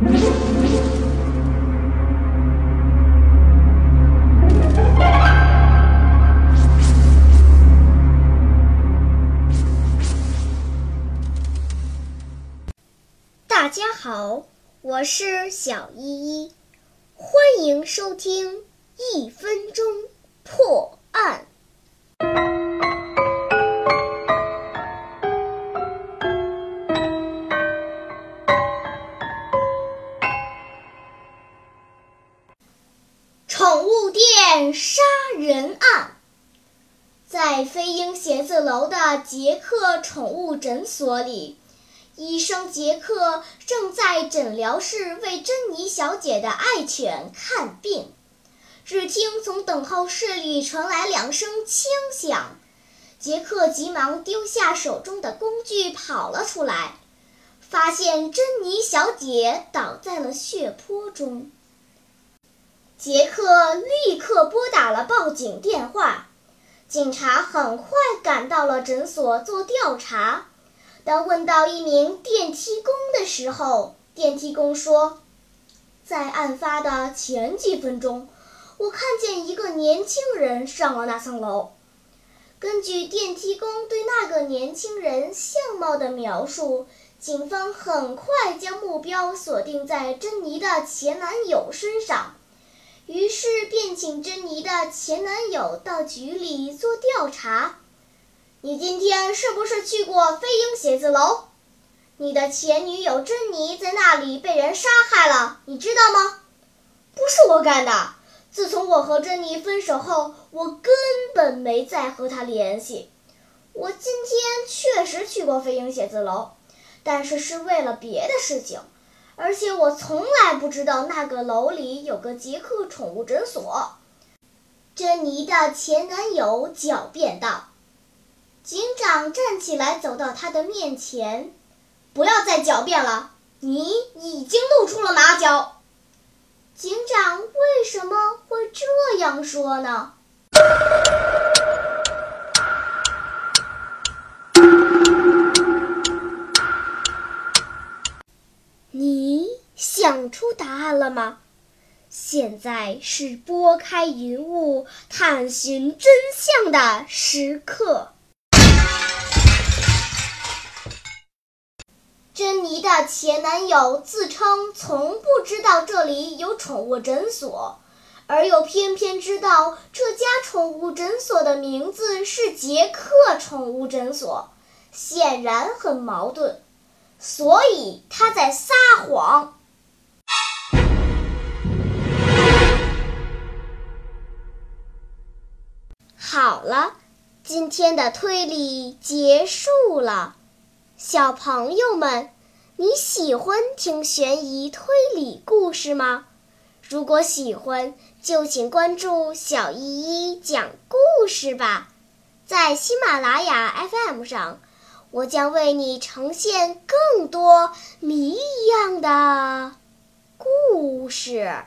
大家好，我是小依依，欢迎收听一杀人案，在飞鹰写字楼的杰克宠物诊所里。医生杰克正在诊疗室为珍妮小姐的爱犬看病，只听从等候室里传来两声枪响，杰克急忙丢下手中的工具跑了出来，发现珍妮小姐倒在了血泊中。杰克立刻拨打了报警电话，警察很快赶到了诊所做调查。当问到一名电梯工的时候，电梯工说：“在案发的前几分钟，我看见一个年轻人上了那层楼。”根据电梯工对那个年轻人相貌的描述，警方很快将目标锁定在珍妮的前男友身上，于是便请珍妮的前男友到局里做调查。你今天是不是去过飞鹰写字楼？你的前女友珍妮在那里被人杀害了，你知道吗？不是我干的。自从我和珍妮分手后，我根本没再和她联系。我今天确实去过飞鹰写字楼，但是是为了别的事情，而且我从来不知道那个楼里有个杰克宠物诊所。珍妮的前男友狡辩道。警长站起来，走到他的面前：“不要再狡辩了，你已经露出了马脚。”警长为什么会这样说呢？想出答案了吗？现在是拨开云雾探寻真相的时刻。珍妮的前男友自称从不知道这里有宠物诊所，而又偏偏知道这家宠物诊所的名字是杰克宠物诊所，显然很矛盾，所以他在撒谎。好了，今天的推理结束了。小朋友们，你喜欢听悬疑推理故事吗？如果喜欢，就请关注小依依讲故事吧。在喜马拉雅 FM 上，我将为你呈现更多谜一样的故事。